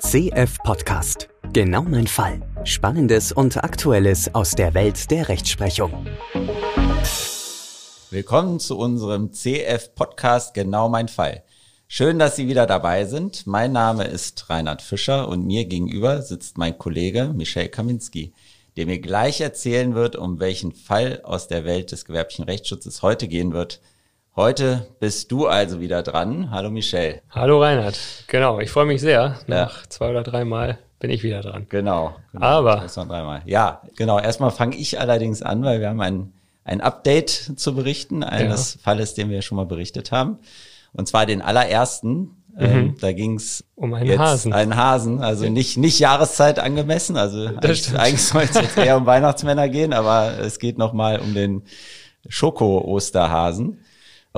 CF Podcast. Genau mein Fall. Spannendes und Aktuelles aus der Welt der Rechtsprechung. Willkommen zu unserem CF Podcast Genau mein Fall. Schön, dass Sie wieder dabei sind. Mein Name ist Reinhard Fischer und mir gegenüber sitzt mein Kollege Michel Kaminski, der mir gleich erzählen wird, um welchen Fall aus der Welt des gewerblichen Rechtsschutzes heute gehen wird. Heute bist du also wieder dran. Hallo Michel. Hallo Reinhard. Genau, ich freue mich sehr. Nach ja. zwei oder drei Mal bin ich wieder dran. Genau. genau Aber. Dreimal. Ja, genau. Erstmal fange ich allerdings an, weil wir haben ein, ein Update zu berichten eines ja. Falles, den wir schon mal berichtet haben. Und zwar den allerersten. Mhm. Ähm, da ging's um einen jetzt Hasen. Einen Hasen, also nicht, nicht Jahreszeit angemessen. Also eigentlich, eigentlich soll es jetzt eher um Weihnachtsmänner gehen, aber es geht nochmal um den Schoko-Osterhasen.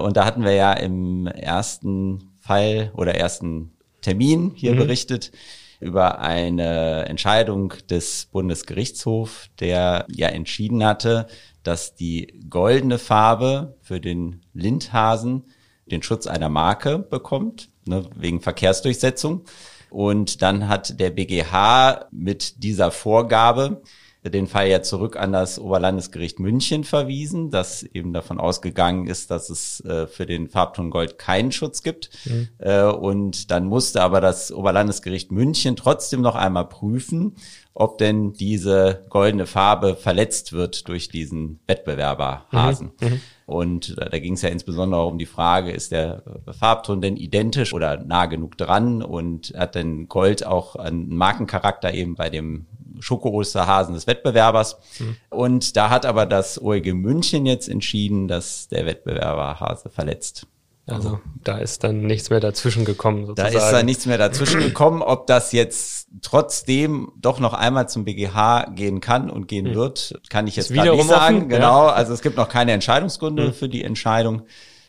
Und da hatten wir ja im ersten Fall oder ersten Termin hier mhm. berichtet über eine Entscheidung des Bundesgerichtshofs, der ja entschieden hatte, dass die goldene Farbe für den Lindhasen den Schutz einer Marke bekommt, ne, wegen Verkehrsdurchsetzung. Und dann hat der BGH mit dieser Vorgabe den Fall ja zurück an das Oberlandesgericht München verwiesen, das eben davon ausgegangen ist, dass es äh, für den Farbton Gold keinen Schutz gibt. Mhm. Äh, und dann musste aber das Oberlandesgericht München trotzdem noch einmal prüfen, ob denn diese goldene Farbe verletzt wird durch diesen Wettbewerber Hasen. Mhm. Mhm. Und da, da ging es ja insbesondere um die Frage, ist der Farbton denn identisch oder nah genug dran und hat denn Gold auch einen Markencharakter eben bei dem Schoko-Osterhasen des Wettbewerbers. Mhm. Und da hat aber das OEG München jetzt entschieden, dass der Wettbewerber Hase verletzt. Also da ist dann nichts mehr dazwischen gekommen. Sozusagen. Da ist dann nichts mehr dazwischen gekommen. Ob das jetzt trotzdem doch noch einmal zum BGH gehen kann und gehen mhm. wird, kann ich jetzt nicht sagen. Offen, genau, ja. also es gibt noch keine Entscheidungsgründe mhm. für die Entscheidung.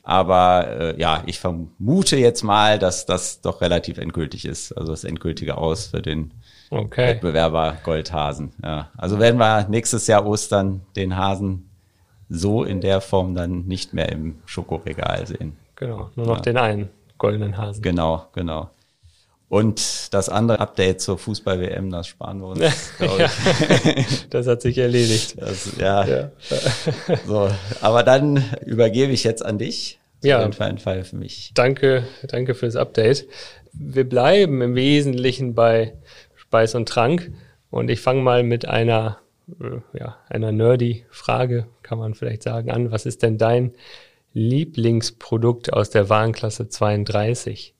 Aber äh, ja, ich vermute jetzt mal, dass das doch relativ endgültig ist. Also das endgültige Aus für den okay. Wettbewerber Goldhasen. Ja. Also werden wir nächstes Jahr Ostern den Hasen so in der Form dann nicht mehr im Schokoregal sehen. Genau, nur noch ja. den einen goldenen Hasen. Genau, genau. Und das andere Update zur Fußball-WM, das sparen wir uns. ja, das hat sich erledigt. Das, ja. ja. so, aber dann übergebe ich jetzt an dich. Ja. Auf jeden Fall für mich. Danke, danke fürs Update. Wir bleiben im Wesentlichen bei Speis und Trank. Und ich fange mal mit einer, ja, einer nerdy Frage, kann man vielleicht sagen, an. Was ist denn dein Lieblingsprodukt aus der Warenklasse 32?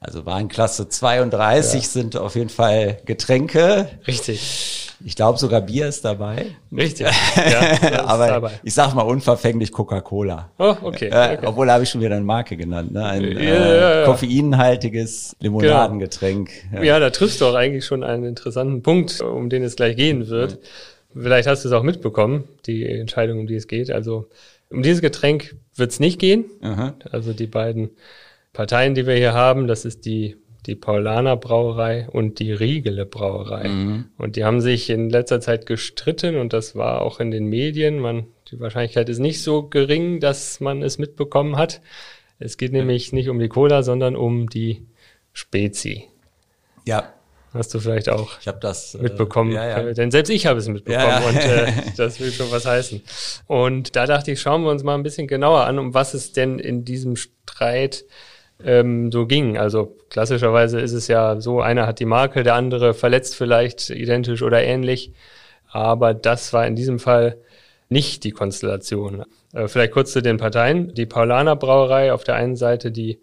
Also Warenklasse 32 ja. sind auf jeden Fall Getränke. Richtig. Ich glaube sogar Bier ist dabei. Richtig. Ja, aber dabei. ich sag mal unverfänglich Coca-Cola. Oh, okay. Äh, okay. Obwohl habe ich schon wieder eine Marke genannt. Ne? Ein äh, koffeinhaltiges Limonadengetränk. Genau. Ja. da triffst du auch eigentlich schon einen interessanten Punkt, um den es gleich gehen wird. Vielleicht hast du es auch mitbekommen, die Entscheidung, um die es geht. Also um dieses Getränk wird es nicht gehen. Aha. Also die beiden Parteien, die wir hier haben, das ist die die Paulaner Brauerei und die Riegele Brauerei. Mhm. Und die haben sich in letzter Zeit gestritten und das war auch in den Medien. Man, die Wahrscheinlichkeit ist nicht so gering, dass man es mitbekommen hat. Es geht nämlich nicht um die Cola, sondern um die Spezi. Ja. Hast du vielleicht auch ich hab das, äh, mitbekommen? Äh, ja, ja. Denn selbst ich habe es mitbekommen ja, und äh, das will schon was heißen. Und da dachte ich, schauen wir uns mal ein bisschen genauer an, um was es denn in diesem Streit ähm, so ging. Also klassischerweise ist es ja so, einer hat die Marke, der andere verletzt vielleicht identisch oder ähnlich. Aber das war in diesem Fall nicht die Konstellation. Äh, vielleicht kurz zu den Parteien. Die Paulaner Brauerei auf der einen Seite die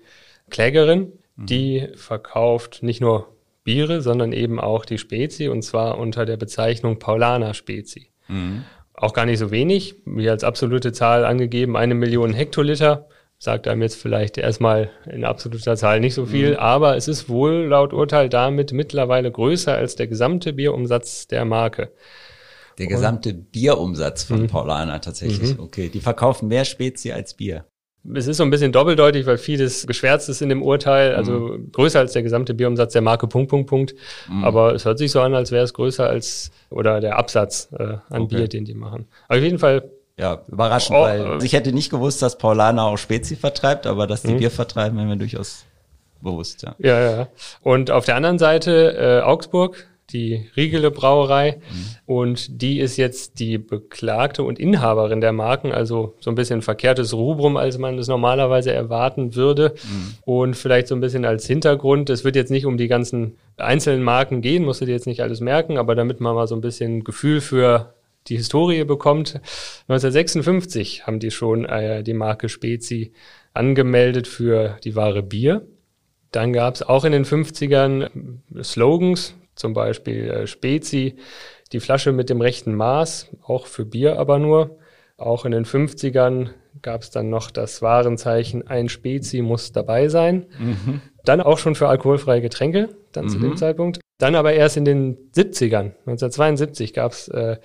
Klägerin, mhm. die verkauft nicht nur Biere, sondern eben auch die Spezi und zwar unter der Bezeichnung Paulaner Spezi. Mhm. Auch gar nicht so wenig, wie als absolute Zahl angegeben, eine Million Hektoliter sagt einem jetzt vielleicht erstmal in absoluter Zahl nicht so viel, mhm. aber es ist wohl laut Urteil damit mittlerweile größer als der gesamte Bierumsatz der Marke. Der gesamte Und, Bierumsatz von mhm. Paulaner tatsächlich. Mhm. Okay, die verkaufen mehr Spezi als Bier. Es ist so ein bisschen doppeldeutig, weil vieles geschwärzt ist in dem Urteil, also mhm. größer als der gesamte Bierumsatz der Marke Punkt, Punkt, Punkt. Mhm. Aber es hört sich so an, als wäre es größer als, oder der Absatz äh, an okay. Bier, den die machen. Aber auf jeden Fall ja, überraschend, oh, weil äh, ich hätte nicht gewusst, dass Paulaner auch Spezi vertreibt, aber dass die mhm. Bier vertreiben, wäre mir durchaus bewusst, ja. Ja, ja. Und auf der anderen Seite äh, Augsburg, die Riegele Brauerei. Mhm. Und die ist jetzt die Beklagte und Inhaberin der Marken, also so ein bisschen verkehrtes Rubrum, als man es normalerweise erwarten würde. Mhm. Und vielleicht so ein bisschen als Hintergrund, es wird jetzt nicht um die ganzen einzelnen Marken gehen, musst du dir jetzt nicht alles merken, aber damit man mal so ein bisschen Gefühl für die Historie bekommt. 1956 haben die schon äh, die Marke Spezi angemeldet für die Ware Bier. Dann gab es auch in den 50ern Slogans, zum Beispiel äh, Spezi, die Flasche mit dem rechten Maß, auch für Bier aber nur. Auch in den 50ern gab es dann noch das Warenzeichen, ein Spezi muss dabei sein. Mhm. Dann auch schon für alkoholfreie Getränke, dann mhm. zu dem mhm. Zeitpunkt. Dann aber erst in den 70ern, 1972 gab es äh,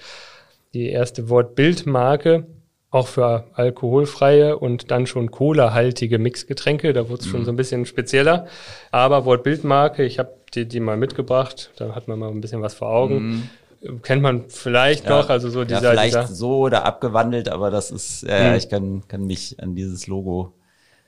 die erste Wortbildmarke, auch für alkoholfreie und dann schon cola-haltige Mixgetränke. Da wurde es mhm. schon so ein bisschen spezieller. Aber Wortbildmarke, ich habe die, die mal mitgebracht, da hat man mal ein bisschen was vor Augen. Mhm. Kennt man vielleicht ja, noch, also so dieser. Ja, vielleicht dieser, so oder abgewandelt, aber das ist, ja, mhm. ich kann, kann mich an dieses Logo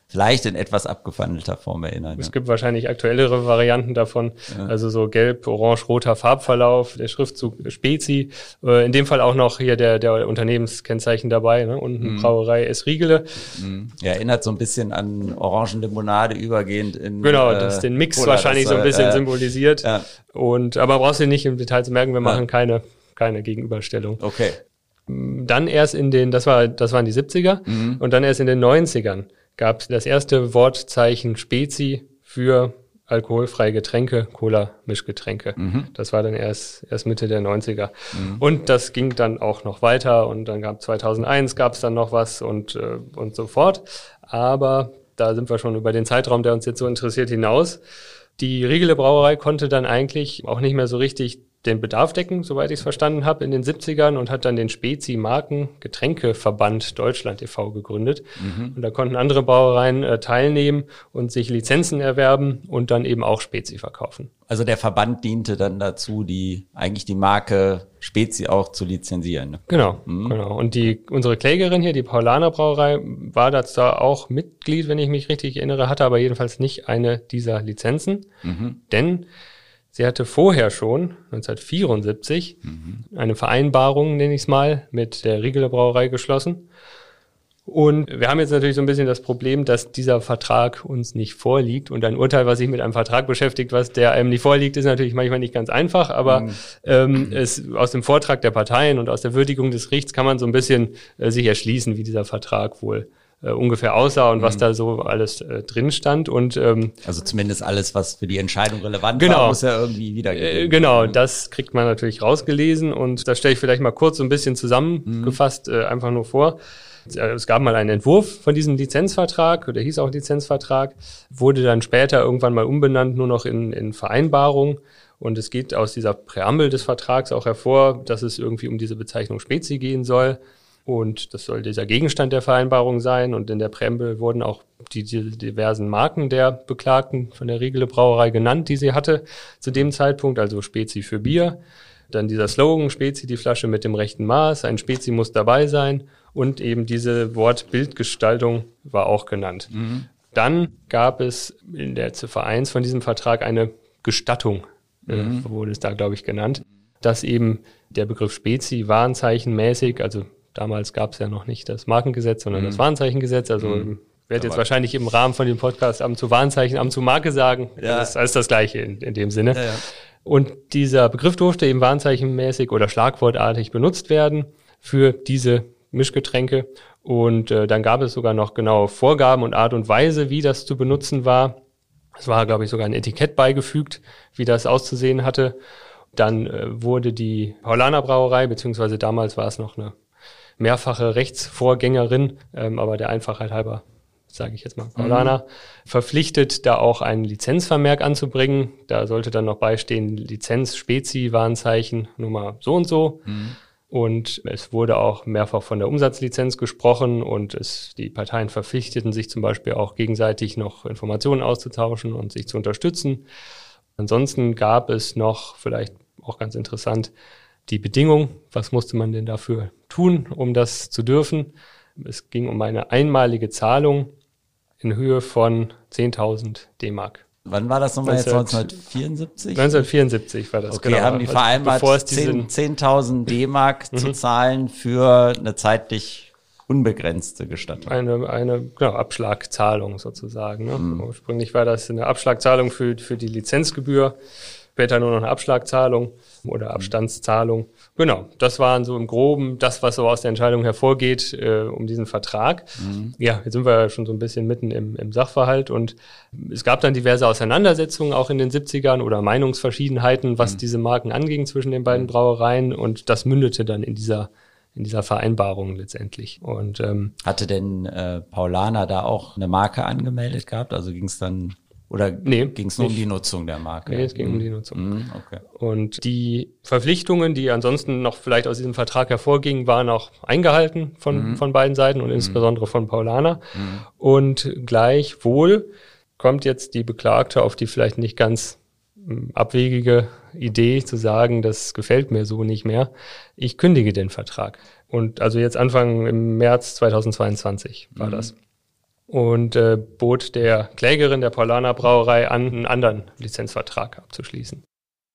vielleicht in etwas abgewandelter Form erinnern. Es ja. gibt wahrscheinlich aktuellere Varianten davon, ja. also so gelb, orange, roter Farbverlauf, der Schriftzug Spezi, äh, in dem Fall auch noch hier der, der Unternehmenskennzeichen dabei, ne? unten mhm. Brauerei S. Riegele. Mhm. Ja, erinnert so ein bisschen an Orangenlimonade übergehend in Genau, äh, das den Mix Cola, wahrscheinlich das, so ein bisschen äh, symbolisiert. Ja. Und aber brauchst du nicht im Detail zu merken, wir machen keine, keine Gegenüberstellung. Okay. Dann erst in den, das war, das waren die 70er, mhm. und dann erst in den 90ern gab es das erste Wortzeichen Spezi für alkoholfreie Getränke, Cola-Mischgetränke. Mhm. Das war dann erst, erst Mitte der 90er. Mhm. Und das ging dann auch noch weiter und dann gab 2001 gab es dann noch was und, äh, und so fort. Aber da sind wir schon über den Zeitraum, der uns jetzt so interessiert, hinaus. Die Riegele Brauerei konnte dann eigentlich auch nicht mehr so richtig den Bedarf decken, soweit ich es verstanden habe, in den 70ern und hat dann den Spezi Marken Getränkeverband Deutschland e.V. gegründet. Mhm. Und da konnten andere Brauereien äh, teilnehmen und sich Lizenzen erwerben und dann eben auch Spezi verkaufen. Also der Verband diente dann dazu, die eigentlich die Marke Spezi auch zu lizenzieren. Ne? Genau, mhm. genau. Und die unsere Klägerin hier, die Paulaner Brauerei, war dazu auch Mitglied, wenn ich mich richtig erinnere, hatte aber jedenfalls nicht eine dieser Lizenzen, mhm. denn Sie hatte vorher schon, 1974, mhm. eine Vereinbarung, nenne ich es mal, mit der Riegeler Brauerei geschlossen. Und wir haben jetzt natürlich so ein bisschen das Problem, dass dieser Vertrag uns nicht vorliegt. Und ein Urteil, was sich mit einem Vertrag beschäftigt, was der einem nicht vorliegt, ist natürlich manchmal nicht ganz einfach. Aber mhm. ähm, es, aus dem Vortrag der Parteien und aus der Würdigung des Gerichts kann man so ein bisschen äh, sich erschließen, wie dieser Vertrag wohl äh, ungefähr aussah und mhm. was da so alles äh, drin stand. Und ähm, also zumindest alles, was für die Entscheidung relevant genau, war, muss ja irgendwie wiedergegeben. Äh, genau, das kriegt man natürlich rausgelesen und das stelle ich vielleicht mal kurz so ein bisschen zusammengefasst, mhm. äh, einfach nur vor. Äh, es gab mal einen Entwurf von diesem Lizenzvertrag, der hieß auch Lizenzvertrag, wurde dann später irgendwann mal umbenannt, nur noch in, in Vereinbarung. Und es geht aus dieser Präambel des Vertrags auch hervor, dass es irgendwie um diese Bezeichnung Spezi gehen soll. Und das soll dieser Gegenstand der Vereinbarung sein. Und in der Präambel wurden auch die, die diversen Marken der Beklagten von der Riegele Brauerei genannt, die sie hatte zu dem Zeitpunkt, also Spezi für Bier. Dann dieser Slogan, Spezi die Flasche mit dem rechten Maß, ein Spezi muss dabei sein. Und eben diese Wortbildgestaltung war auch genannt. Mhm. Dann gab es in der Ziffer 1 von diesem Vertrag eine Gestattung, äh, mhm. äh, wurde es da, glaube ich, genannt, dass eben der Begriff Spezi warnzeichenmäßig, also Damals gab es ja noch nicht das Markengesetz, sondern mhm. das Warnzeichengesetz. Also mhm. werde jetzt wahrscheinlich im Rahmen von dem Podcast am zu Warnzeichen, am zu Marke sagen. Ja. Das ist alles das Gleiche in, in dem Sinne. Ja, ja. Und dieser Begriff durfte eben warnzeichenmäßig oder schlagwortartig benutzt werden für diese Mischgetränke. Und äh, dann gab es sogar noch genaue Vorgaben und Art und Weise, wie das zu benutzen war. Es war, glaube ich, sogar ein Etikett beigefügt, wie das auszusehen hatte. Dann äh, wurde die Paulaner Brauerei, beziehungsweise damals war es noch eine mehrfache Rechtsvorgängerin, ähm, aber der Einfachheit halber sage ich jetzt mal, Paulana, mhm. verpflichtet, da auch einen Lizenzvermerk anzubringen. Da sollte dann noch beistehen, Lizenz, Spezi, Warnzeichen, Nummer so und so. Mhm. Und es wurde auch mehrfach von der Umsatzlizenz gesprochen und es, die Parteien verpflichteten sich zum Beispiel auch gegenseitig noch Informationen auszutauschen und sich zu unterstützen. Ansonsten gab es noch, vielleicht auch ganz interessant, die Bedingung, was musste man denn dafür tun, um das zu dürfen? Es ging um eine einmalige Zahlung in Höhe von 10.000 D-Mark. Wann war das nochmal jetzt? 1974? 1974 war das, okay, genau. haben die also vereinbart, 10.000 10 D-Mark mhm. zu zahlen für eine zeitlich unbegrenzte Gestattung. Eine, eine genau, Abschlagzahlung sozusagen. Ne? Mhm. Ursprünglich war das eine Abschlagzahlung für, für die Lizenzgebühr, später nur noch eine Abschlagzahlung oder Abstandszahlung. Genau, das waren so im Groben das, was so aus der Entscheidung hervorgeht äh, um diesen Vertrag. Mhm. Ja, jetzt sind wir ja schon so ein bisschen mitten im, im Sachverhalt und es gab dann diverse Auseinandersetzungen auch in den 70ern oder Meinungsverschiedenheiten, was mhm. diese Marken anging zwischen den beiden Brauereien und das mündete dann in dieser in dieser Vereinbarung letztendlich. Und ähm, hatte denn äh, Paulana da auch eine Marke angemeldet gehabt? Also ging es dann oder nee, ging es nur nicht. um die Nutzung der Marke? Nee, es ging mhm. um die Nutzung. Mhm, okay. Und die Verpflichtungen, die ansonsten noch vielleicht aus diesem Vertrag hervorgingen, waren auch eingehalten von, mhm. von beiden Seiten und mhm. insbesondere von Paulana. Mhm. Und gleichwohl kommt jetzt die Beklagte auf die vielleicht nicht ganz hm, abwegige Idee zu sagen, das gefällt mir so nicht mehr. Ich kündige den Vertrag. Und also jetzt Anfang im März 2022 war mhm. das und äh, bot der Klägerin der Paulaner Brauerei an, einen anderen Lizenzvertrag abzuschließen.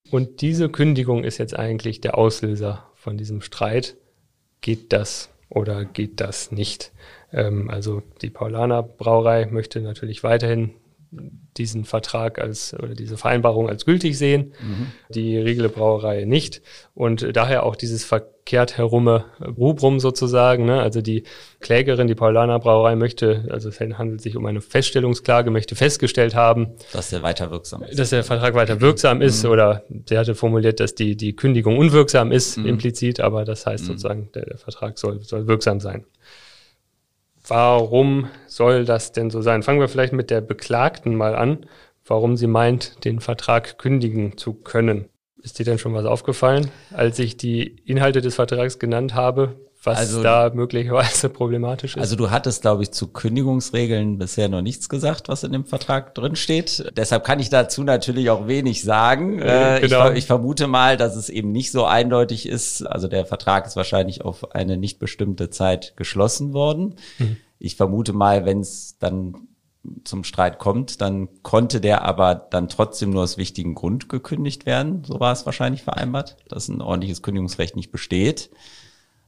Und diese Kündigung ist jetzt eigentlich der Auslöser von diesem Streit. Geht das oder geht das nicht? Ähm, also die Paulaner Brauerei möchte natürlich weiterhin diesen Vertrag als oder diese Vereinbarung als gültig sehen, mhm. die Riegele Brauerei nicht und daher auch dieses verkehrt herume Rubrum sozusagen. Ne? Also die Klägerin, die Paulaner Brauerei möchte, also es handelt sich um eine Feststellungsklage, möchte festgestellt haben, dass der weiter wirksam ist. Dass der Vertrag weiter wirksam ist mhm. oder sie hatte formuliert, dass die, die Kündigung unwirksam ist, mhm. implizit, aber das heißt mhm. sozusagen, der, der Vertrag soll, soll wirksam sein. Warum soll das denn so sein? Fangen wir vielleicht mit der Beklagten mal an, warum sie meint, den Vertrag kündigen zu können. Ist dir denn schon was aufgefallen, als ich die Inhalte des Vertrags genannt habe, was also, da möglicherweise problematisch ist? Also du hattest, glaube ich, zu Kündigungsregeln bisher noch nichts gesagt, was in dem Vertrag drin steht. Deshalb kann ich dazu natürlich auch wenig sagen. Äh, genau. ich, ich, vermute mal, dass es eben nicht so eindeutig ist. Also der Vertrag ist wahrscheinlich auf eine nicht bestimmte Zeit geschlossen worden. Mhm. Ich vermute mal, wenn es dann zum Streit kommt, dann konnte der aber dann trotzdem nur aus wichtigen Grund gekündigt werden. So war es wahrscheinlich vereinbart, dass ein ordentliches Kündigungsrecht nicht besteht.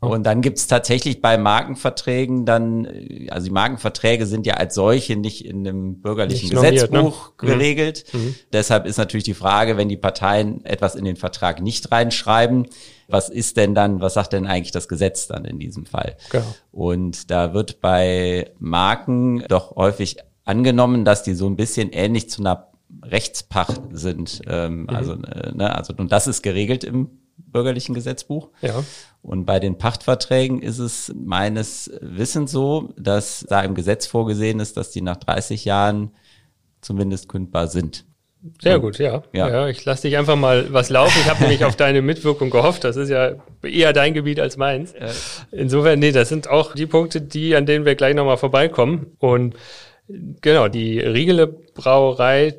Und dann gibt's tatsächlich bei Markenverträgen dann, also die Markenverträge sind ja als solche nicht in einem bürgerlichen nicht Gesetzbuch normiert, ne? geregelt. Mhm. mhm. Deshalb ist natürlich die Frage, wenn die Parteien etwas in den Vertrag nicht reinschreiben, was ist denn dann, was sagt denn eigentlich das Gesetz dann in diesem Fall? Genau. Und da wird bei Marken doch häufig angenommen, dass die so ein bisschen ähnlich zu einer Rechtspacht sind. Ähm, mhm. Also, äh, ne, also und das ist geregelt im bürgerlichen Gesetzbuch. Ja. Und bei den Pachtverträgen ist es meines Wissens so, dass da im Gesetz vorgesehen ist, dass die nach 30 Jahren zumindest kündbar sind. Sehr gut, ja. ja. ja ich lasse dich einfach mal was laufen. Ich habe nämlich auf deine Mitwirkung gehofft. Das ist ja eher dein Gebiet als meins. Insofern, nee, das sind auch die Punkte, die, an denen wir gleich nochmal vorbeikommen. Und genau, die Riegele Brauerei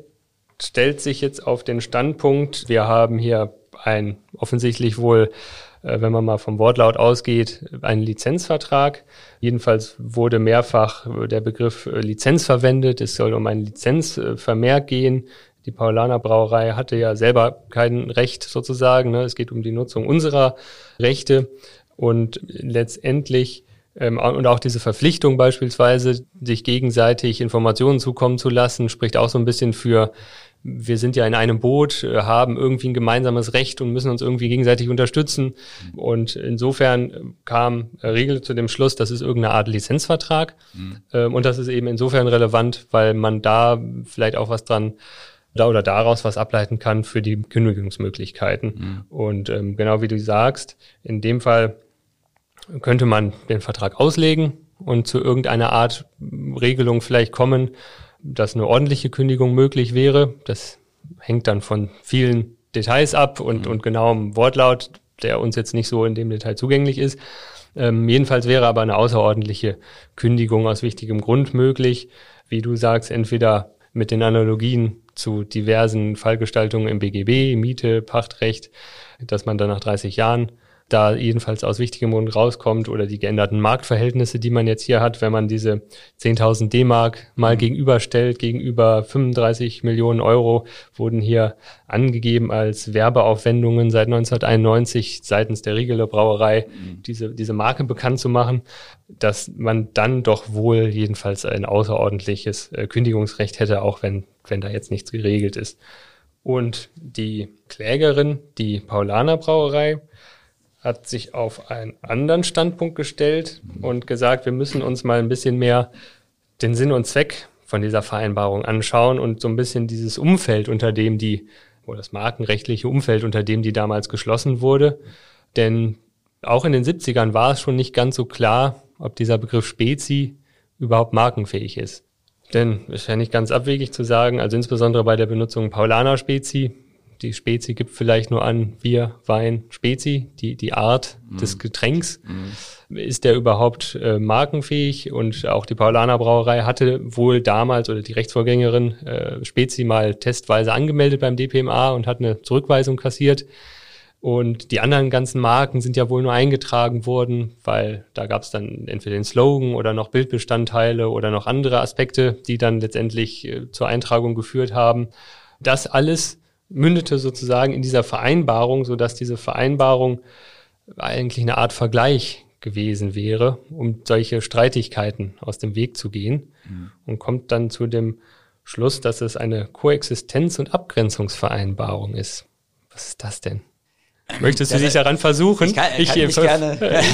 stellt sich jetzt auf den Standpunkt, wir haben hier ein offensichtlich wohl, äh, wenn man mal vom Wortlaut ausgeht, ein Lizenzvertrag. Jedenfalls wurde mehrfach der Begriff äh, Lizenz verwendet. Es soll um einen Lizenzvermerk gehen. Die Paulaner Brauerei hatte ja selber kein Recht sozusagen. Ne? Es geht um die Nutzung unserer Rechte und letztendlich ähm, und auch diese Verpflichtung beispielsweise, sich gegenseitig Informationen zukommen zu lassen, spricht auch so ein bisschen für wir sind ja in einem Boot, äh, haben irgendwie ein gemeinsames Recht und müssen uns irgendwie gegenseitig unterstützen. Und insofern kam Regel zu dem Schluss, das ist irgendeine Art Lizenzvertrag. Mhm. Ähm, und das ist eben insofern relevant, weil man da vielleicht auch was dran da oder daraus was ableiten kann für die Kündigungsmöglichkeiten. Mhm. Und ähm, genau wie du sagst, in dem Fall könnte man den Vertrag auslegen und zu irgendeiner Art Regelung vielleicht kommen, dass eine ordentliche Kündigung möglich wäre. Das hängt dann von vielen Details ab und, mhm. und genauem Wortlaut, der uns jetzt nicht so in dem Detail zugänglich ist. Ähm, jedenfalls wäre aber eine außerordentliche Kündigung aus wichtigem Grund möglich. Wie du sagst, entweder mit den Analogien zu diversen Fallgestaltungen im BGB, Miete, Pachtrecht, dass man dann nach 30 Jahren da jedenfalls aus wichtigem Grund rauskommt oder die geänderten Marktverhältnisse, die man jetzt hier hat, wenn man diese 10.000 D-Mark mal mhm. gegenüberstellt, gegenüber 35 Millionen Euro wurden hier angegeben als Werbeaufwendungen seit 1991 seitens der Riegeler Brauerei, mhm. diese, diese Marke bekannt zu machen, dass man dann doch wohl jedenfalls ein außerordentliches äh, Kündigungsrecht hätte, auch wenn, wenn da jetzt nichts geregelt ist. Und die Klägerin, die Paulaner Brauerei, hat sich auf einen anderen Standpunkt gestellt und gesagt, wir müssen uns mal ein bisschen mehr den Sinn und Zweck von dieser Vereinbarung anschauen und so ein bisschen dieses Umfeld, unter dem die, oder das markenrechtliche Umfeld, unter dem die damals geschlossen wurde. Denn auch in den 70ern war es schon nicht ganz so klar, ob dieser Begriff Spezi überhaupt markenfähig ist. Denn ist ja nicht ganz abwegig zu sagen, also insbesondere bei der Benutzung Paulaner Spezi, die Spezi gibt vielleicht nur an Bier, Wein, Spezi, die, die Art mm. des Getränks. Mm. Ist der überhaupt äh, markenfähig? Und auch die Paulaner Brauerei hatte wohl damals oder die Rechtsvorgängerin äh, Spezi mal testweise angemeldet beim DPMA und hat eine Zurückweisung kassiert. Und die anderen ganzen Marken sind ja wohl nur eingetragen worden, weil da gab es dann entweder den Slogan oder noch Bildbestandteile oder noch andere Aspekte, die dann letztendlich äh, zur Eintragung geführt haben. Das alles mündete sozusagen in dieser Vereinbarung, so dass diese Vereinbarung eigentlich eine Art Vergleich gewesen wäre, um solche Streitigkeiten aus dem Weg zu gehen mhm. und kommt dann zu dem Schluss, dass es eine Koexistenz- und Abgrenzungsvereinbarung ist. Was ist das denn? Möchtest du dich daran versuchen? Ich, kann, ich, kann ich gerne.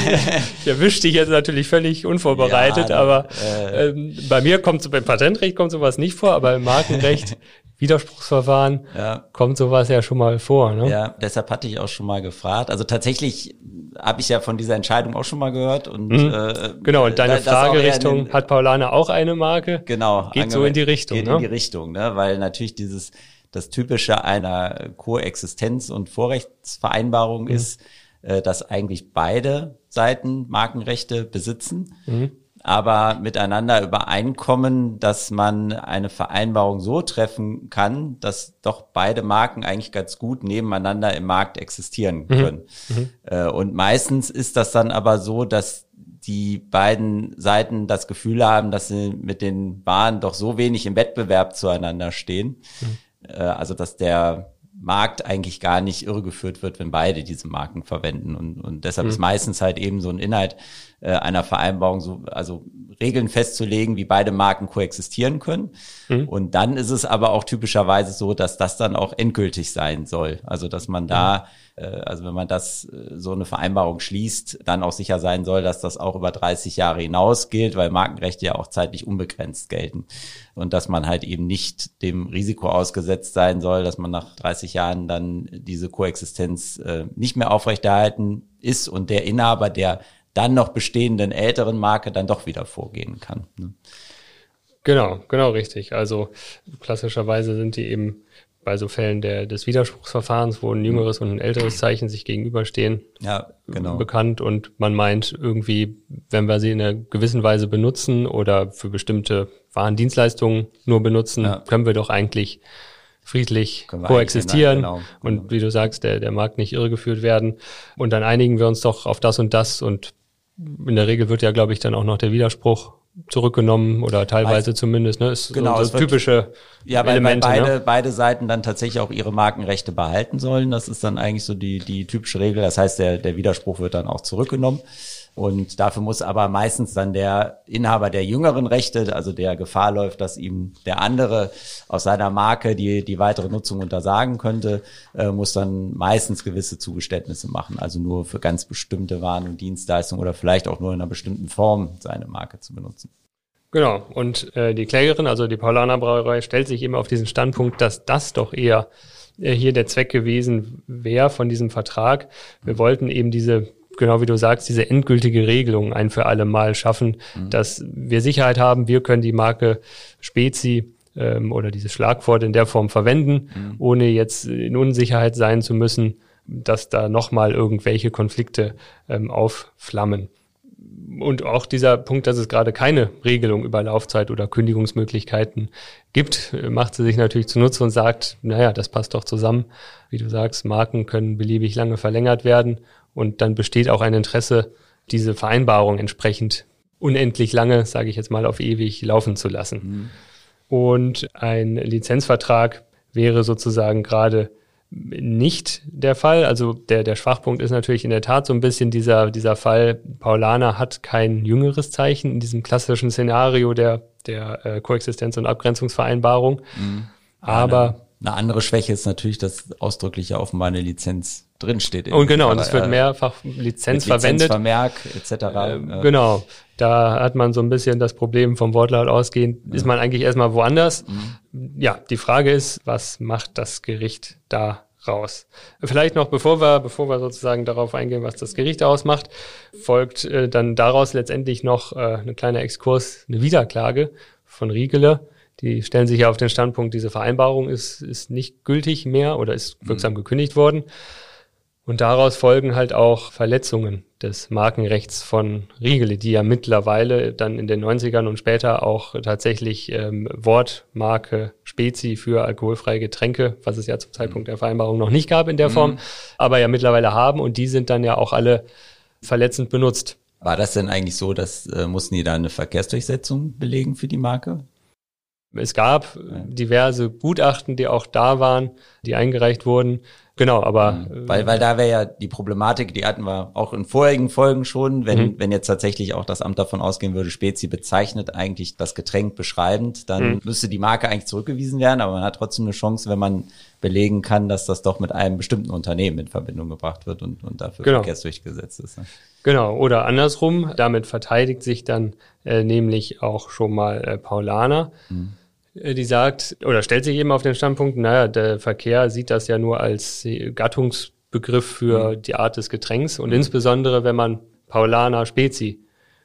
ich erwische dich jetzt natürlich völlig unvorbereitet, ja, aber äh, ähm, bei mir kommt so beim Patentrecht kommt sowas nicht vor, aber im Markenrecht Widerspruchsverfahren ja. kommt sowas ja schon mal vor. Ne? Ja, deshalb hatte ich auch schon mal gefragt. Also tatsächlich habe ich ja von dieser Entscheidung auch schon mal gehört. Und, mhm. äh, genau, und deine Fragerichtung, hat Paulana auch eine Marke? Genau. Geht so in die Richtung. Geht ne? in die Richtung, ne? weil natürlich dieses das Typische einer Koexistenz- und Vorrechtsvereinbarung mhm. ist, äh, dass eigentlich beide Seiten Markenrechte besitzen. Mhm aber miteinander übereinkommen, dass man eine Vereinbarung so treffen kann, dass doch beide Marken eigentlich ganz gut nebeneinander im Markt existieren mhm. können. Mhm. Mhm. Und meistens ist das dann aber so, dass die beiden Seiten das Gefühl haben, dass sie mit den Waren doch so wenig im Wettbewerb zueinander stehen. Mhm. Äh, also dass der Markt eigentlich gar nicht irregeführt wird, wenn beide diese Marken verwenden. Und, und deshalb mhm. ist meistens halt eben so ein Inhalt äh, einer Vereinbarung, so, also Regeln festzulegen, wie beide Marken koexistieren können. Mhm. Und dann ist es aber auch typischerweise so, dass das dann auch endgültig sein soll. Also dass man da, mhm. Also wenn man das äh, so eine Vereinbarung schließt, dann auch sicher sein soll, dass das auch über 30 Jahre hinaus gilt, weil Markenrechte ja auch zeitlich unbegrenzt gelten. Und dass man halt eben nicht dem Risiko ausgesetzt sein soll, dass man nach 30 Jahren dann diese Koexistenz äh, nicht mehr aufrechterhalten ist und der Inhaber der dann noch bestehenden älteren Marke dann doch wieder vorgehen kann. Ne? Genau, genau richtig. Also klassischerweise sind die eben bei so Fällen der, des Widerspruchsverfahrens, wo ein jüngeres und ein älteres Zeichen sich gegenüberstehen, ja, genau. bekannt und man meint irgendwie, wenn wir sie in einer gewissen Weise benutzen oder für bestimmte Warendienstleistungen nur benutzen, ja. können wir doch eigentlich friedlich koexistieren genau, genau, und wie du sagst, der, der Markt nicht irregeführt werden und dann einigen wir uns doch auf das und das und in der Regel wird ja, glaube ich, dann auch noch der Widerspruch zurückgenommen oder teilweise zumindest. Ne? Ist genau, so, so typische ja, weil, Elemente, weil beide, ne? beide Seiten dann tatsächlich auch ihre Markenrechte behalten sollen. Das ist dann eigentlich so die, die typische Regel. Das heißt, der, der Widerspruch wird dann auch zurückgenommen. Und dafür muss aber meistens dann der Inhaber der jüngeren Rechte, also der Gefahr läuft, dass ihm der andere aus seiner Marke die, die weitere Nutzung untersagen könnte, äh, muss dann meistens gewisse Zugeständnisse machen. Also nur für ganz bestimmte Waren und Dienstleistungen oder vielleicht auch nur in einer bestimmten Form seine Marke zu benutzen. Genau. Und äh, die Klägerin, also die Paulaner Brauerei, stellt sich eben auf diesen Standpunkt, dass das doch eher äh, hier der Zweck gewesen wäre von diesem Vertrag. Wir wollten eben diese genau wie du sagst, diese endgültige Regelung ein für alle Mal schaffen, mhm. dass wir Sicherheit haben, wir können die Marke Spezi ähm, oder dieses Schlagwort in der Form verwenden, mhm. ohne jetzt in Unsicherheit sein zu müssen, dass da nochmal irgendwelche Konflikte ähm, aufflammen. Und auch dieser Punkt, dass es gerade keine Regelung über Laufzeit oder Kündigungsmöglichkeiten gibt, macht sie sich natürlich zunutze und sagt, naja, das passt doch zusammen. Wie du sagst, Marken können beliebig lange verlängert werden und dann besteht auch ein Interesse, diese Vereinbarung entsprechend unendlich lange, sage ich jetzt mal, auf ewig laufen zu lassen. Mhm. Und ein Lizenzvertrag wäre sozusagen gerade nicht der Fall. Also der, der Schwachpunkt ist natürlich in der Tat so ein bisschen dieser, dieser Fall, Paulana hat kein jüngeres Zeichen in diesem klassischen Szenario der, der äh, Koexistenz- und Abgrenzungsvereinbarung. Mhm. Aber eine, eine andere Schwäche ist natürlich, dass ausdrücklich offenbar eine Lizenz drinsteht. Und genau, und es wird mehrfach Lizenz verwendet. Lizenzvermerk etc. Äh, genau, da hat man so ein bisschen das Problem vom Wortlaut ausgehend, ja. ist man eigentlich erstmal woanders. Mhm. Ja, die Frage ist, was macht das Gericht da raus? Vielleicht noch, bevor wir, bevor wir sozusagen darauf eingehen, was das Gericht ausmacht, folgt äh, dann daraus letztendlich noch äh, ein kleiner Exkurs, eine Wiederklage von Riegele. Die stellen sich ja auf den Standpunkt, diese Vereinbarung ist, ist nicht gültig mehr oder ist wirksam mhm. gekündigt worden. Und daraus folgen halt auch Verletzungen des Markenrechts von Riegele, die ja mittlerweile dann in den 90ern und später auch tatsächlich ähm, Wortmarke Spezi für alkoholfreie Getränke, was es ja zum Zeitpunkt der Vereinbarung noch nicht gab in der mhm. Form, aber ja mittlerweile haben und die sind dann ja auch alle verletzend benutzt. War das denn eigentlich so, dass äh, mussten die da eine Verkehrsdurchsetzung belegen für die Marke? Es gab diverse Gutachten, die auch da waren, die eingereicht wurden. Genau, aber. Mhm. Weil, weil da wäre ja die Problematik, die hatten wir auch in vorigen Folgen schon, wenn, mhm. wenn jetzt tatsächlich auch das Amt davon ausgehen würde, Spezi bezeichnet eigentlich das Getränk beschreibend, dann mhm. müsste die Marke eigentlich zurückgewiesen werden, aber man hat trotzdem eine Chance, wenn man belegen kann, dass das doch mit einem bestimmten Unternehmen in Verbindung gebracht wird und, und dafür genau. verkehrsdurchgesetzt ist. Ne? Genau, oder andersrum, damit verteidigt sich dann äh, nämlich auch schon mal äh, Paulaner. Mhm die sagt oder stellt sich eben auf den Standpunkt, naja, der Verkehr sieht das ja nur als Gattungsbegriff für mhm. die Art des Getränks und mhm. insbesondere, wenn man Paulaner Spezi,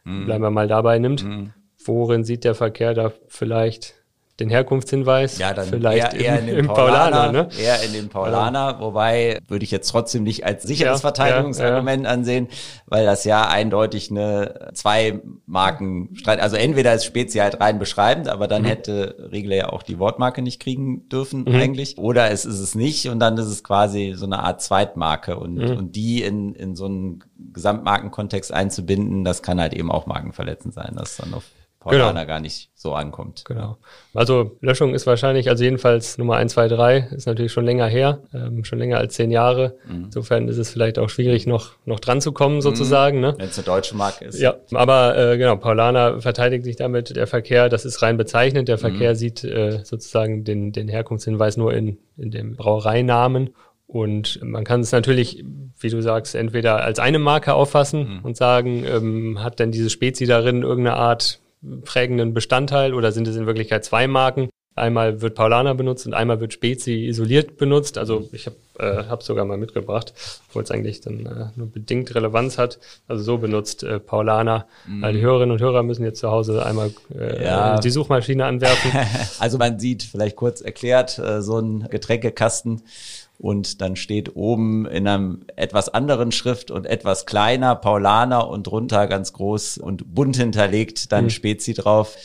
mhm. bleiben wir mal dabei, nimmt, mhm. worin sieht der Verkehr da vielleicht den Herkunftshinweis ja, dann vielleicht eher, eher in, in, den Paulaner, Paulaner ne? eher in den Paulaner, ja. wobei würde ich jetzt trotzdem nicht als sicheres ja, Verteidigungsargument ja, ansehen, weil das ja eindeutig eine zwei Marken Streit, also entweder ist Spezi halt rein beschreibend, aber dann mhm. hätte Regler ja auch die Wortmarke nicht kriegen dürfen mhm. eigentlich, oder es ist es nicht und dann ist es quasi so eine Art Zweitmarke und mhm. und die in in so einen Gesamtmarkenkontext einzubinden, das kann halt eben auch markenverletzend sein, das dann auf Paulaner genau. gar nicht so ankommt. Genau. Also Löschung ist wahrscheinlich, also jedenfalls Nummer 1, 2, 3 ist natürlich schon länger her, ähm, schon länger als zehn Jahre. Mhm. Insofern ist es vielleicht auch schwierig, noch, noch dran zu kommen sozusagen. Mhm. Ne? Wenn es eine deutsche Marke ist. Ja, aber äh, genau, Paulaner verteidigt sich damit, der Verkehr, das ist rein bezeichnend. Der Verkehr mhm. sieht äh, sozusagen den, den Herkunftshinweis nur in, in dem Brauereinamen. Und man kann es natürlich, wie du sagst, entweder als eine Marke auffassen mhm. und sagen, ähm, hat denn diese Spezi darin irgendeine Art prägenden Bestandteil oder sind es in Wirklichkeit zwei Marken? Einmal wird Paulaner benutzt und einmal wird Spezi isoliert benutzt. Also ich habe äh, hab sogar mal mitgebracht, obwohl es eigentlich dann äh, nur bedingt Relevanz hat. Also so benutzt äh, Paulaner. Mhm. die Hörerinnen und Hörer müssen jetzt zu Hause einmal äh, ja. die Suchmaschine anwerfen. also man sieht, vielleicht kurz erklärt, äh, so ein Getränkekasten und dann steht oben in einem etwas anderen Schrift und etwas kleiner Paulaner und drunter ganz groß und bunt hinterlegt dann mhm. Spezi drauf,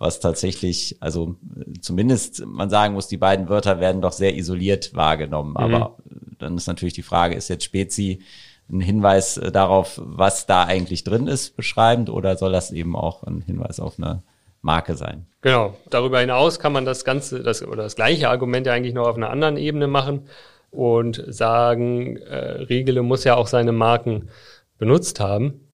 was tatsächlich, also zumindest man sagen muss, die beiden Wörter werden doch sehr isoliert wahrgenommen. Mhm. Aber dann ist natürlich die Frage, ist jetzt Spezi ein Hinweis äh, darauf, was da eigentlich drin ist, beschreibend, oder soll das eben auch ein Hinweis auf eine Marke sein? Genau. Darüber hinaus kann man das Ganze, das oder das gleiche Argument ja eigentlich noch auf einer anderen Ebene machen und sagen, äh, Riegele muss ja auch seine Marken benutzt haben.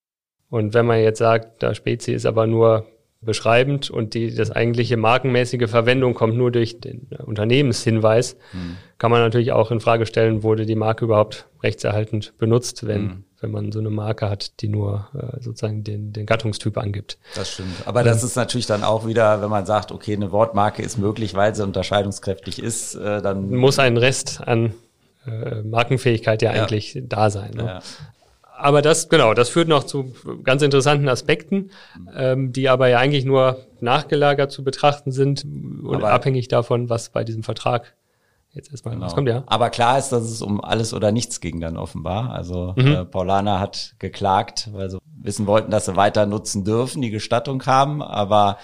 Und wenn man jetzt sagt, da Spezi ist aber nur beschreibend und die, das eigentliche markenmäßige Verwendung kommt nur durch den Unternehmenshinweis, mhm. kann man natürlich auch in Frage stellen, wurde die Marke überhaupt rechtserhaltend benutzt, wenn, mhm. wenn man so eine Marke hat, die nur äh, sozusagen den, den Gattungstyp angibt. Das stimmt. Aber das ist natürlich dann auch wieder, wenn man sagt, okay, eine Wortmarke ist möglich, weil sie unterscheidungskräftig ist, äh, dann muss ein Rest an äh, Markenfähigkeit ja, ja, eigentlich da sein. Ne? Ja. Aber das, genau, das führt noch zu ganz interessanten Aspekten, ähm, die aber ja eigentlich nur nachgelagert zu betrachten sind und aber abhängig davon, was bei diesem Vertrag jetzt erstmal. Genau. Kommt ja? Aber klar ist, dass es um alles oder nichts ging dann offenbar. Also mhm. äh, Paulana hat geklagt, weil sie wissen wollten, dass sie weiter nutzen dürfen, die Gestattung haben, aber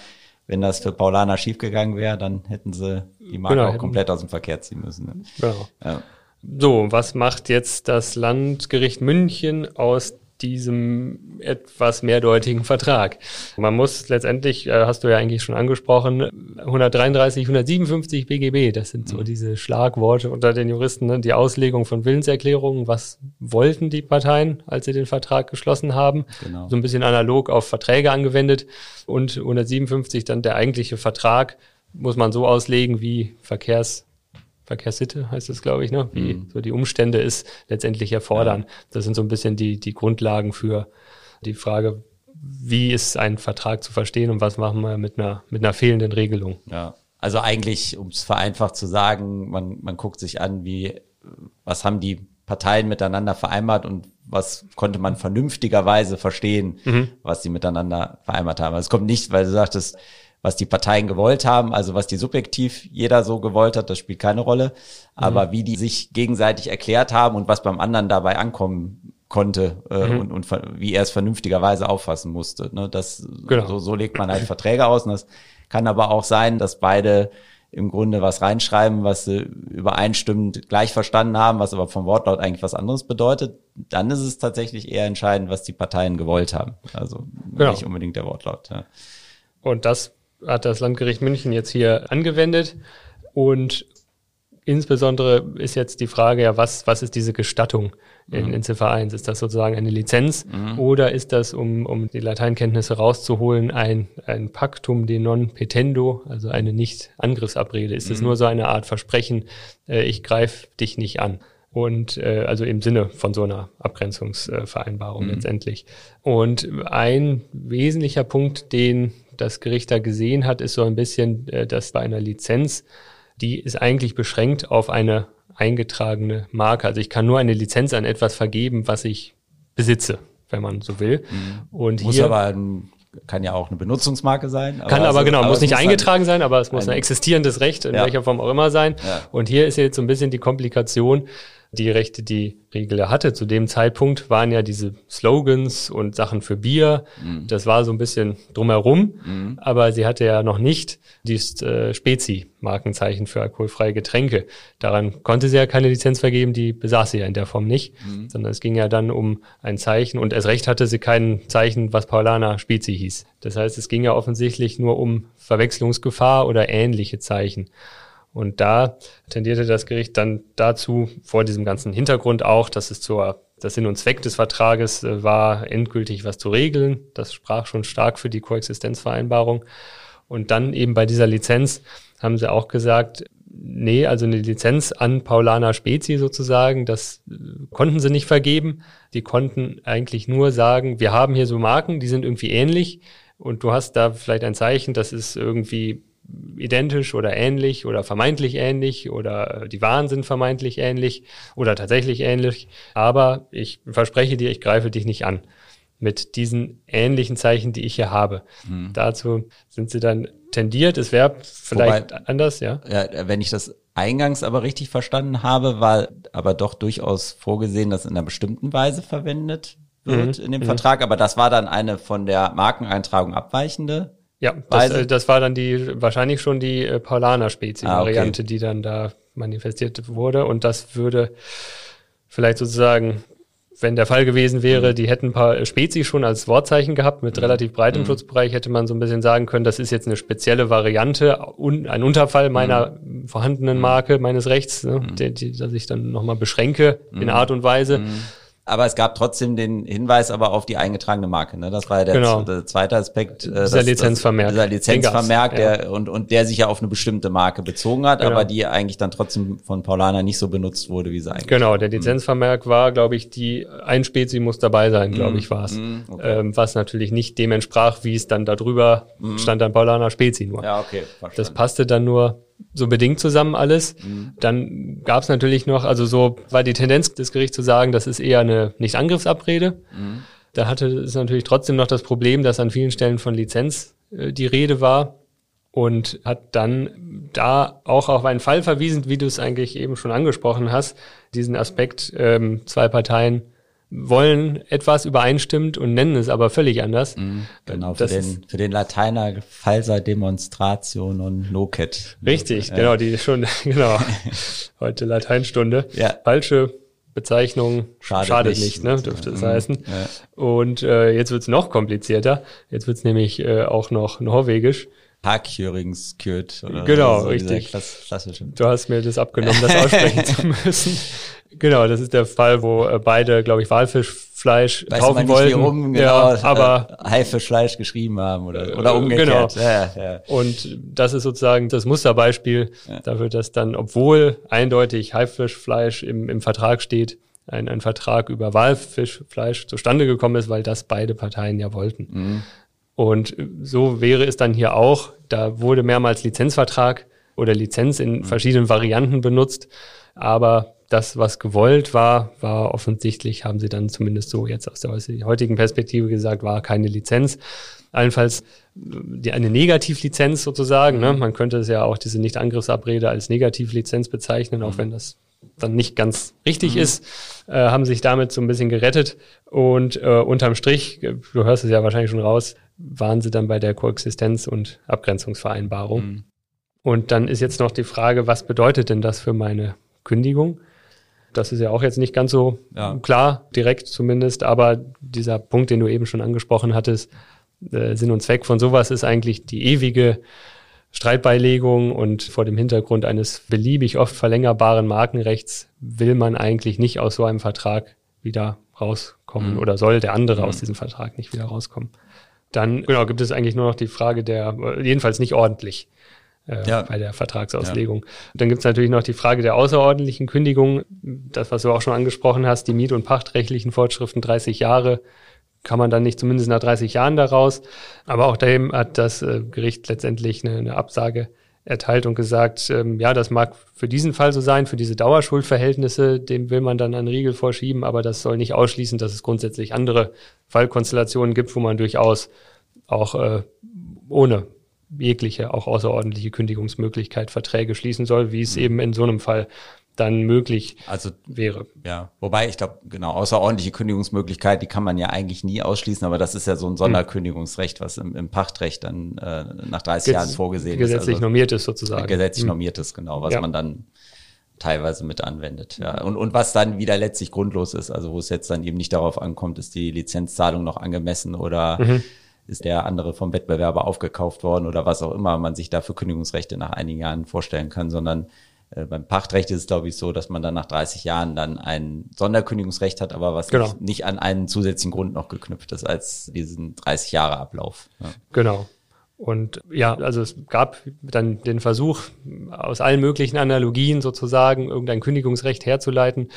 wenn das für Paulana schiefgegangen wäre, dann hätten sie die Marke genau, auch komplett aus dem Verkehr ziehen müssen. Ne? Genau. Ja. So, was macht jetzt das Landgericht München aus diesem etwas mehrdeutigen Vertrag. Man muss letztendlich, äh, hast du ja eigentlich schon angesprochen, 133, 157 BGB, das sind so mhm. diese Schlagworte unter den Juristen, ne? die Auslegung von Willenserklärungen, was wollten die Parteien, als sie den Vertrag geschlossen haben, genau. so ein bisschen analog auf Verträge angewendet und 157 dann der eigentliche Vertrag, muss man so auslegen wie Verkehrs Verkehrssitte heißt es, glaube ich, ne? wie mhm. so die Umstände es letztendlich erfordern. Ja. Das sind so ein bisschen die, die Grundlagen für die Frage, wie ist ein Vertrag zu verstehen und was machen wir mit einer, mit einer fehlenden Regelung. Ja, also eigentlich, um es vereinfacht zu sagen, man, man guckt sich an, wie, was haben die Parteien miteinander vereinbart und was konnte man vernünftigerweise verstehen, mhm. was sie miteinander vereinbart haben. Also es kommt nicht, weil du sagtest, was die Parteien gewollt haben, also was die subjektiv jeder so gewollt hat, das spielt keine Rolle. Aber mhm. wie die sich gegenseitig erklärt haben und was beim anderen dabei ankommen konnte äh, mhm. und, und wie er es vernünftigerweise auffassen musste. Ne? Das, genau. so, so legt man halt Verträge aus. Und das kann aber auch sein, dass beide im Grunde was reinschreiben, was sie übereinstimmend gleich verstanden haben, was aber vom Wortlaut eigentlich was anderes bedeutet, dann ist es tatsächlich eher entscheidend, was die Parteien gewollt haben. Also genau. nicht unbedingt der Wortlaut. Ja. Und das hat das Landgericht München jetzt hier angewendet. Und insbesondere ist jetzt die Frage, ja, was, was ist diese Gestattung in, mhm. in Ziffer 1? Ist das sozusagen eine Lizenz mhm. oder ist das, um, um die Lateinkenntnisse rauszuholen, ein, ein Pactum de non petendo, also eine Nicht-Angriffsabrede? Ist es mhm. nur so eine Art Versprechen, äh, ich greife dich nicht an? Und äh, also im Sinne von so einer Abgrenzungsvereinbarung äh, letztendlich. Und ein wesentlicher Punkt, den das Gericht da gesehen hat, ist so ein bisschen, äh, dass bei einer Lizenz, die ist eigentlich beschränkt auf eine eingetragene Marke. Also ich kann nur eine Lizenz an etwas vergeben, was ich besitze, wenn man so will. Mhm. Und Muss hier, aber ein kann ja auch eine Benutzungsmarke sein. Aber kann aber also, genau, aber muss nicht muss eingetragen sein, aber es muss ein, ein existierendes Recht in ja. welcher Form auch immer sein. Ja. Und hier ist jetzt so ein bisschen die Komplikation, die Rechte, die Riegele hatte. Zu dem Zeitpunkt waren ja diese Slogans und Sachen für Bier. Mhm. Das war so ein bisschen drumherum, mhm. aber sie hatte ja noch nicht dieses äh, Spezi-Markenzeichen für alkoholfreie Getränke. Daran konnte sie ja keine Lizenz vergeben, die besaß sie ja in der Form nicht, mhm. sondern es ging ja dann um ein Zeichen und erst recht hatte sie kein Zeichen, was Paulana Spezi hieß. Das heißt, es ging ja offensichtlich nur um Verwechslungsgefahr oder ähnliche Zeichen. Und da tendierte das Gericht dann dazu, vor diesem ganzen Hintergrund auch, dass es zur, das Sinn und Zweck des Vertrages äh, war, endgültig was zu regeln. Das sprach schon stark für die Koexistenzvereinbarung. Und dann eben bei dieser Lizenz haben sie auch gesagt, nee, also eine Lizenz an Paulana Spezi sozusagen, das äh, konnten sie nicht vergeben. Die konnten eigentlich nur sagen, wir haben hier so Marken, die sind irgendwie ähnlich und du hast da vielleicht ein Zeichen, das ist irgendwie identisch oder ähnlich oder vermeintlich ähnlich oder äh, die Waren sind vermeintlich ähnlich oder tatsächlich ähnlich. Aber ich verspreche dir, ich greife dich nicht an mit diesen ähnlichen Zeichen, die ich hier habe. Mhm. Dazu sind sie dann tendiert. Es wäre vielleicht Wobei, anders, ja. Ja, wenn ich das eingangs aber richtig verstanden habe, war aber doch durchaus vorgesehen, dass in einer bestimmten Weise verwendet wird mhm. in dem mhm. Vertrag. Aber das war dann eine von der Markeneintragung abweichende ja, das, äh, das war dann die wahrscheinlich schon die äh, Paulaner-Spezi-Variante, ah, okay. die dann da manifestiert wurde. Und das würde vielleicht sozusagen, wenn der Fall gewesen wäre, mhm. die hätten ein paar Spezi schon als Wortzeichen gehabt mit mhm. relativ breitem mhm. Schutzbereich, hätte man so ein bisschen sagen können, das ist jetzt eine spezielle Variante, un, ein Unterfall meiner mhm. vorhandenen Marke, meines Rechts, ne, mhm. die, die, dass ich dann nochmal beschränke in Art und Weise. Aber es gab trotzdem den Hinweis aber auf die eingetragene Marke. Ne? Das war ja der, genau. der zweite Aspekt. Äh, dieser das, Lizenzvermerk. dieser Lizenzvermerk, der, und, und der sich ja auf eine bestimmte Marke bezogen hat, genau. aber die eigentlich dann trotzdem von Paulana nicht so benutzt wurde, wie sie eigentlich Genau, der Lizenzvermerk war, glaube ich, die ein Spezi muss dabei sein, glaube mm, ich, war es. Mm, okay. ähm, was natürlich nicht dem entsprach, wie es dann darüber mm. stand dann Paulana Spezi nur. Ja, okay. Verstanden. Das passte dann nur so bedingt zusammen alles. Mhm. Dann gab es natürlich noch, also so war die Tendenz des Gerichts zu sagen, das ist eher eine Nicht-Angriffsabrede. Mhm. Da hatte es natürlich trotzdem noch das Problem, dass an vielen Stellen von Lizenz äh, die Rede war. und hat dann da auch auf einen Fall verwiesen, wie du es eigentlich eben schon angesprochen hast, diesen Aspekt, ähm, zwei Parteien wollen etwas übereinstimmt und nennen es aber völlig anders. Mhm, genau, für den, für den Lateiner Falsa Demonstration und Nocet. Richtig, ja. genau, die schon, genau, heute Lateinstunde. Ja. Falsche Bezeichnung schadet, schadet nicht, ne, dürfte es mhm. heißen. Ja. Und äh, jetzt wird's noch komplizierter. Jetzt wird's nämlich äh, auch noch norwegisch. Hackjöringskürt. Genau, so, richtig. Klassische. Du hast mir das abgenommen, das aussprechen zu müssen. Genau, das ist der Fall, wo äh, beide, glaube ich, Walfischfleisch Weiß kaufen wollten. Nicht, warum genau, ja, aber äh, Haifischfleisch geschrieben haben oder, oder umgekehrt. Genau. Ja, ja. Und das ist sozusagen das Musterbeispiel ja. dafür, dass dann, obwohl eindeutig Haifischfleisch im, im Vertrag steht, ein, ein Vertrag über Walfischfleisch zustande gekommen ist, weil das beide Parteien ja wollten. Mhm. Und so wäre es dann hier auch. Da wurde mehrmals Lizenzvertrag oder Lizenz in mhm. verschiedenen Varianten benutzt. Aber das, was gewollt war, war offensichtlich, haben sie dann zumindest so jetzt aus der heutigen Perspektive gesagt, war keine Lizenz. Allenfalls die, eine Negativlizenz sozusagen. Ne? Man könnte es ja auch diese Nicht-Angriffsabrede als Negativlizenz bezeichnen, auch mhm. wenn das dann nicht ganz richtig mhm. ist, äh, haben sich damit so ein bisschen gerettet. Und äh, unterm Strich, du hörst es ja wahrscheinlich schon raus, waren sie dann bei der Koexistenz- und Abgrenzungsvereinbarung. Mhm. Und dann ist jetzt noch die Frage, was bedeutet denn das für meine Kündigung? Das ist ja auch jetzt nicht ganz so ja. klar, direkt zumindest, aber dieser Punkt, den du eben schon angesprochen hattest, äh, Sinn und Zweck von sowas ist eigentlich die ewige Streitbeilegung und vor dem Hintergrund eines beliebig oft verlängerbaren Markenrechts will man eigentlich nicht aus so einem Vertrag wieder rauskommen mhm. oder soll der andere mhm. aus diesem Vertrag nicht wieder rauskommen. Dann genau gibt es eigentlich nur noch die Frage der, jedenfalls nicht ordentlich äh, ja. bei der Vertragsauslegung. Ja. Dann gibt es natürlich noch die Frage der außerordentlichen Kündigung. Das, was du auch schon angesprochen hast, die miet- und pachtrechtlichen Vorschriften 30 Jahre kann man dann nicht zumindest nach 30 Jahren daraus. Aber auch dahin hat das äh, Gericht letztendlich eine, eine Absage erteilt und gesagt, ähm, ja, das mag für diesen Fall so sein, für diese Dauerschuldverhältnisse, dem will man dann einen Riegel vorschieben, aber das soll nicht ausschließen, dass es grundsätzlich andere Fallkonstellationen gibt, wo man durchaus auch äh, ohne jegliche, auch außerordentliche Kündigungsmöglichkeit Verträge schließen soll, wie es mhm. eben in so einem Fall dann möglich also, wäre. Ja, wobei ich glaube, genau, außerordentliche Kündigungsmöglichkeit, die kann man ja eigentlich nie ausschließen, aber das ist ja so ein Sonderkündigungsrecht, was im, im Pachtrecht dann äh, nach 30 Ge Jahren vorgesehen gesetzlich ist. Gesetzlich also, normiert ist sozusagen. Gesetzlich mhm. normiert ist, genau, was ja. man dann teilweise mit anwendet. Ja. Und, und was dann wieder letztlich grundlos ist, also wo es jetzt dann eben nicht darauf ankommt, ist die Lizenzzahlung noch angemessen oder mhm ist der andere vom Wettbewerber aufgekauft worden oder was auch immer man sich da für Kündigungsrechte nach einigen Jahren vorstellen kann, sondern beim Pachtrecht ist es, glaube ich, so, dass man dann nach 30 Jahren dann ein Sonderkündigungsrecht hat, aber was genau. nicht, nicht, an einen zusätzlichen Grund noch geknüpft ist als diesen 30 Jahre Ablauf. Ja. Genau. Und ja, also es gab dann den Versuch, aus allen möglichen Analogien sozusagen irgendein Kündigungsrecht herzuleiten. Mhm.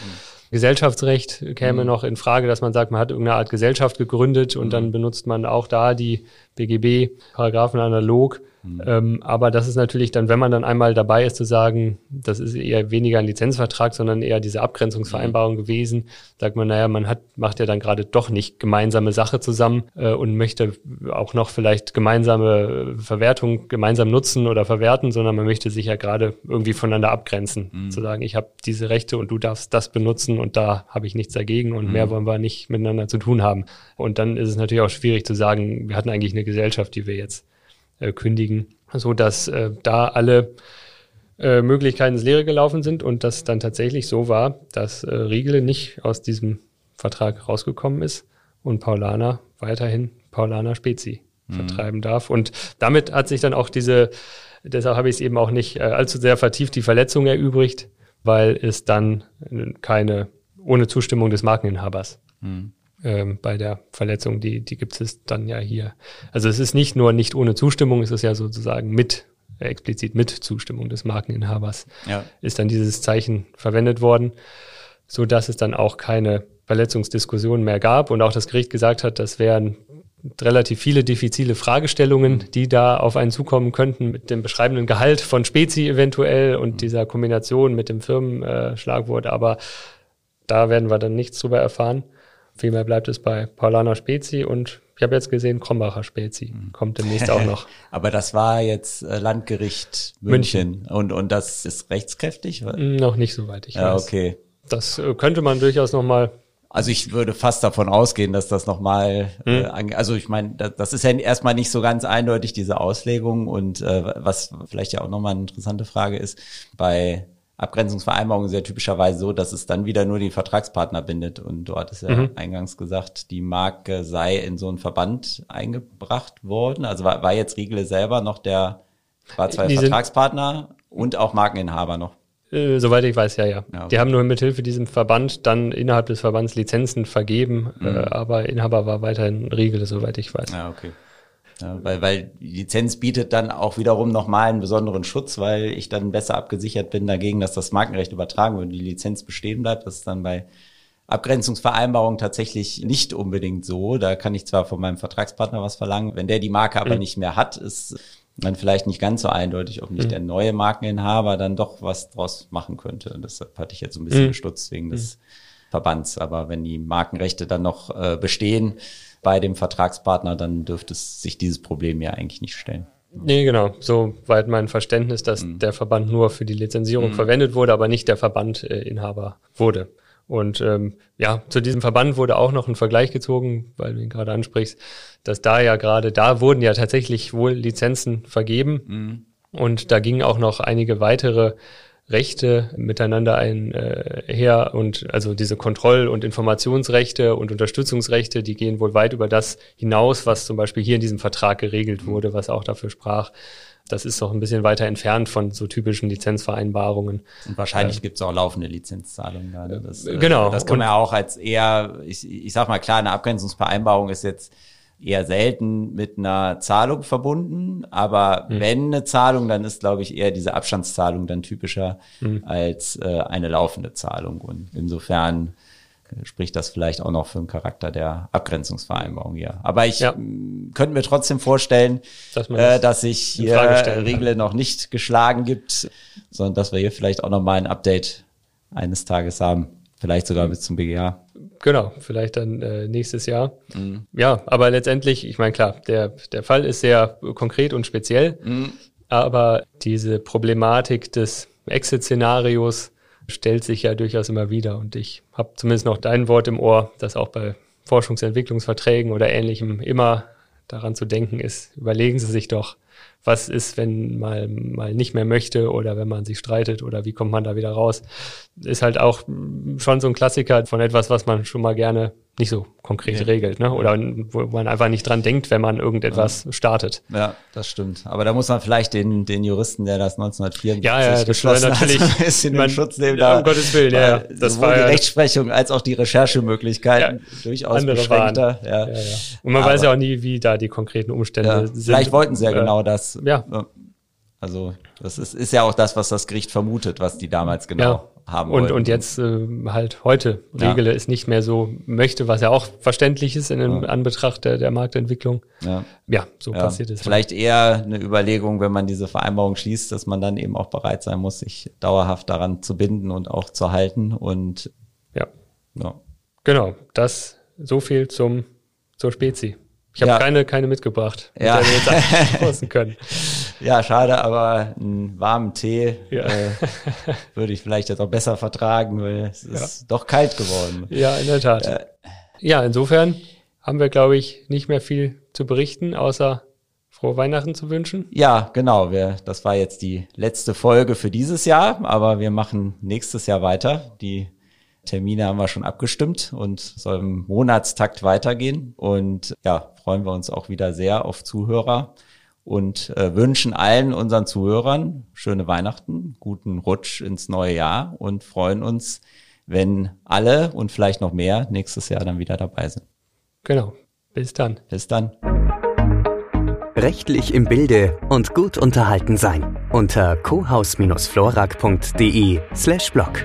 Gesellschaftsrecht käme mhm. noch in Frage, dass man sagt, man hat irgendeine Art Gesellschaft gegründet und mhm. dann benutzt man auch da die BGB-Paragraphen analog Mhm. Ähm, aber das ist natürlich dann, wenn man dann einmal dabei ist, zu sagen, das ist eher weniger ein Lizenzvertrag, sondern eher diese Abgrenzungsvereinbarung mhm. gewesen, sagt man, naja, man hat, macht ja dann gerade doch nicht gemeinsame Sache zusammen äh, und möchte auch noch vielleicht gemeinsame Verwertung gemeinsam nutzen oder verwerten, sondern man möchte sich ja gerade irgendwie voneinander abgrenzen. Mhm. Zu sagen, ich habe diese Rechte und du darfst das benutzen und da habe ich nichts dagegen und mhm. mehr wollen wir nicht miteinander zu tun haben. Und dann ist es natürlich auch schwierig zu sagen, wir hatten eigentlich eine Gesellschaft, die wir jetzt äh, kündigen, so dass äh, da alle äh, Möglichkeiten ins Leere gelaufen sind und das dann tatsächlich so war, dass äh, Riegele nicht aus diesem Vertrag rausgekommen ist und Paulaner weiterhin Paulaner Spezi mhm. vertreiben darf. Und damit hat sich dann auch diese, deshalb habe ich es eben auch nicht äh, allzu sehr vertieft, die Verletzung erübrigt, weil es dann keine, ohne Zustimmung des Markeninhabers mhm ähm, bei der Verletzung, die, die gibt es dann ja hier. Also es ist nicht nur nicht ohne Zustimmung, es ist ja sozusagen mit, äh, explizit mit Zustimmung des Markeninhabers, ja. ist dann dieses Zeichen verwendet worden, so dass es dann auch keine Verletzungsdiskussion mehr gab und auch das Gericht gesagt hat, das wären relativ viele diffizile Fragestellungen, die da auf einen zukommen könnten mit dem beschreibenden Gehalt von Spezi eventuell und mhm. dieser Kombination mit dem Firmenschlagwort, aber da werden wir dann nichts drüber erfahren. Vielmehr bleibt es bei Paulaner Spezi und ich habe jetzt gesehen, Krombacher Spezi mhm. kommt demnächst auch noch. Aber das war jetzt äh, Landgericht München, München. Und, und das ist rechtskräftig? Noch nicht, soweit ich ja, weiß. okay. Das äh, könnte man durchaus noch mal also ich würde fast davon ausgehen, dass das nochmal, äh, hm. äh, also ich meine, das, das, ist ja erstmal nicht so ganz eindeutig, diese Auslegung. Und äh, was vielleicht ja auch nochmal eine interessante Frage ist, bei Abgrenzungsvereinbarungen ist ja typischerweise so, dass es dann wieder nur die Vertragspartner bindet. Und du hattest ja mhm. eingangs gesagt, die Marke sei in so einen Verband eingebracht worden. Also war, war jetzt Riegele selber noch der, war zwar die Vertragspartner und auch Markeninhaber noch. Äh, soweit ich weiß, ja, ja. ja okay. Die haben nur mithilfe diesem Verband dann innerhalb des Verbands Lizenzen vergeben, mhm. äh, aber Inhaber war weiterhin Riegele, soweit ich weiß. Ja, okay. Ja, weil, weil die Lizenz bietet dann auch wiederum nochmal einen besonderen Schutz, weil ich dann besser abgesichert bin dagegen, dass das Markenrecht übertragen wird und die Lizenz bestehen bleibt. Das ist dann bei Abgrenzungsvereinbarungen tatsächlich nicht unbedingt so. Da kann ich zwar von meinem Vertragspartner was verlangen, wenn der die Marke aber mhm. nicht mehr hat, ist dann vielleicht nicht ganz so eindeutig, ob nicht mhm. der neue Markeninhaber dann doch was draus machen könnte. Deshalb hatte ich jetzt so ein bisschen mhm. gestutzt wegen des mhm. Verbands. Aber wenn die Markenrechte dann noch äh, bestehen, bei dem Vertragspartner, dann dürfte es sich dieses Problem ja eigentlich nicht stellen. Nee, genau. Soweit mein Verständnis, dass mhm. der Verband nur für die Lizenzierung mhm. verwendet wurde, aber nicht der Verbandinhaber äh, wurde. Und ähm, ja, zu diesem Verband wurde auch noch ein Vergleich gezogen, weil du ihn gerade ansprichst, dass da ja gerade, da wurden ja tatsächlich wohl Lizenzen vergeben. Mhm. Und da gingen auch noch einige weitere Rechte miteinander einher äh, und also diese Kontroll- und Informationsrechte und Unterstützungsrechte, die gehen wohl weit über das hinaus, was zum Beispiel hier in diesem Vertrag geregelt wurde, was auch dafür sprach. Das ist noch ein bisschen weiter entfernt von so typischen Lizenzvereinbarungen. Und wahrscheinlich äh, gibt es auch laufende Lizenzzahlungen. Ne? Das, äh, genau. Das kann man ja auch als eher, ich, ich sag mal klar, eine Abgrenzungsvereinbarung ist jetzt eher selten mit einer Zahlung verbunden. Aber mhm. wenn eine Zahlung, dann ist, glaube ich, eher diese Abstandszahlung dann typischer mhm. als äh, eine laufende Zahlung. Und insofern äh, spricht das vielleicht auch noch für den Charakter der Abgrenzungsvereinbarung hier. Aber ich ja. könnte mir trotzdem vorstellen, dass, äh, dass sich hier Regle noch nicht geschlagen gibt, sondern dass wir hier vielleicht auch noch mal ein Update eines Tages haben. Vielleicht sogar mhm. bis zum BGH. Genau, vielleicht dann äh, nächstes Jahr. Mhm. Ja, aber letztendlich, ich meine, klar, der, der Fall ist sehr konkret und speziell, mhm. aber diese Problematik des Exit-Szenarios stellt sich ja durchaus immer wieder. Und ich habe zumindest noch dein Wort im Ohr, dass auch bei Forschungsentwicklungsverträgen oder ähnlichem immer daran zu denken ist, überlegen Sie sich doch, was ist, wenn man mal nicht mehr möchte oder wenn man sich streitet oder wie kommt man da wieder raus. Ist halt auch schon so ein Klassiker von etwas, was man schon mal gerne nicht so konkret nee. regelt, ne? Oder wo man einfach nicht dran denkt, wenn man irgendetwas ja. startet. Ja, das stimmt. Aber da muss man vielleicht den, den Juristen, der das 1964 ja, ja, das natürlich hat, ein bisschen man, Schutz nehmen. Ja, um Gottes Willen, ja. Das sowohl war die ja, Rechtsprechung als auch die Recherchemöglichkeiten ja, durchaus andere beschränkter. Ja. Ja, ja. Und man Aber, weiß ja auch nie, wie da die konkreten Umstände sind. Vielleicht wollten sie ja genau das. Ja. Also das ist, ist ja auch das, was das Gericht vermutet, was die damals genau ja. haben und, wollten. Und jetzt äh, halt heute Regele ja. es nicht mehr so möchte, was ja auch verständlich ist in ja. Anbetracht der, der Marktentwicklung. Ja, ja so passiert es. Vielleicht eher eine Überlegung, wenn man diese Vereinbarung schließt, dass man dann eben auch bereit sein muss, sich dauerhaft daran zu binden und auch zu halten. Und ja, ja. genau, das so viel zum zur Spezi. Ich habe ja. keine, keine mitgebracht, mit ja. der wir jetzt können. Ja, schade, aber einen warmen Tee ja. äh, würde ich vielleicht jetzt auch besser vertragen, weil es ist doch kalt geworden. Ja, in der Tat. Äh, ja, insofern haben wir, glaube ich, nicht mehr viel zu berichten, außer frohe Weihnachten zu wünschen. Ja, genau. Wir, das war jetzt die letzte Folge für dieses Jahr, aber wir machen nächstes Jahr weiter. Die Termine haben wir schon abgestimmt und soll im Monatstakt weitergehen. Und ja, freuen wir uns auch wieder sehr auf Zuhörer und äh, wünschen allen unseren Zuhörern schöne Weihnachten, guten Rutsch ins neue Jahr und freuen uns, wenn alle und vielleicht noch mehr nächstes Jahr dann wieder dabei sind. Genau. Bis dann. Bis dann. Rechtlich im Bilde und gut unterhalten sein unter cohaus-florak.de slash blog.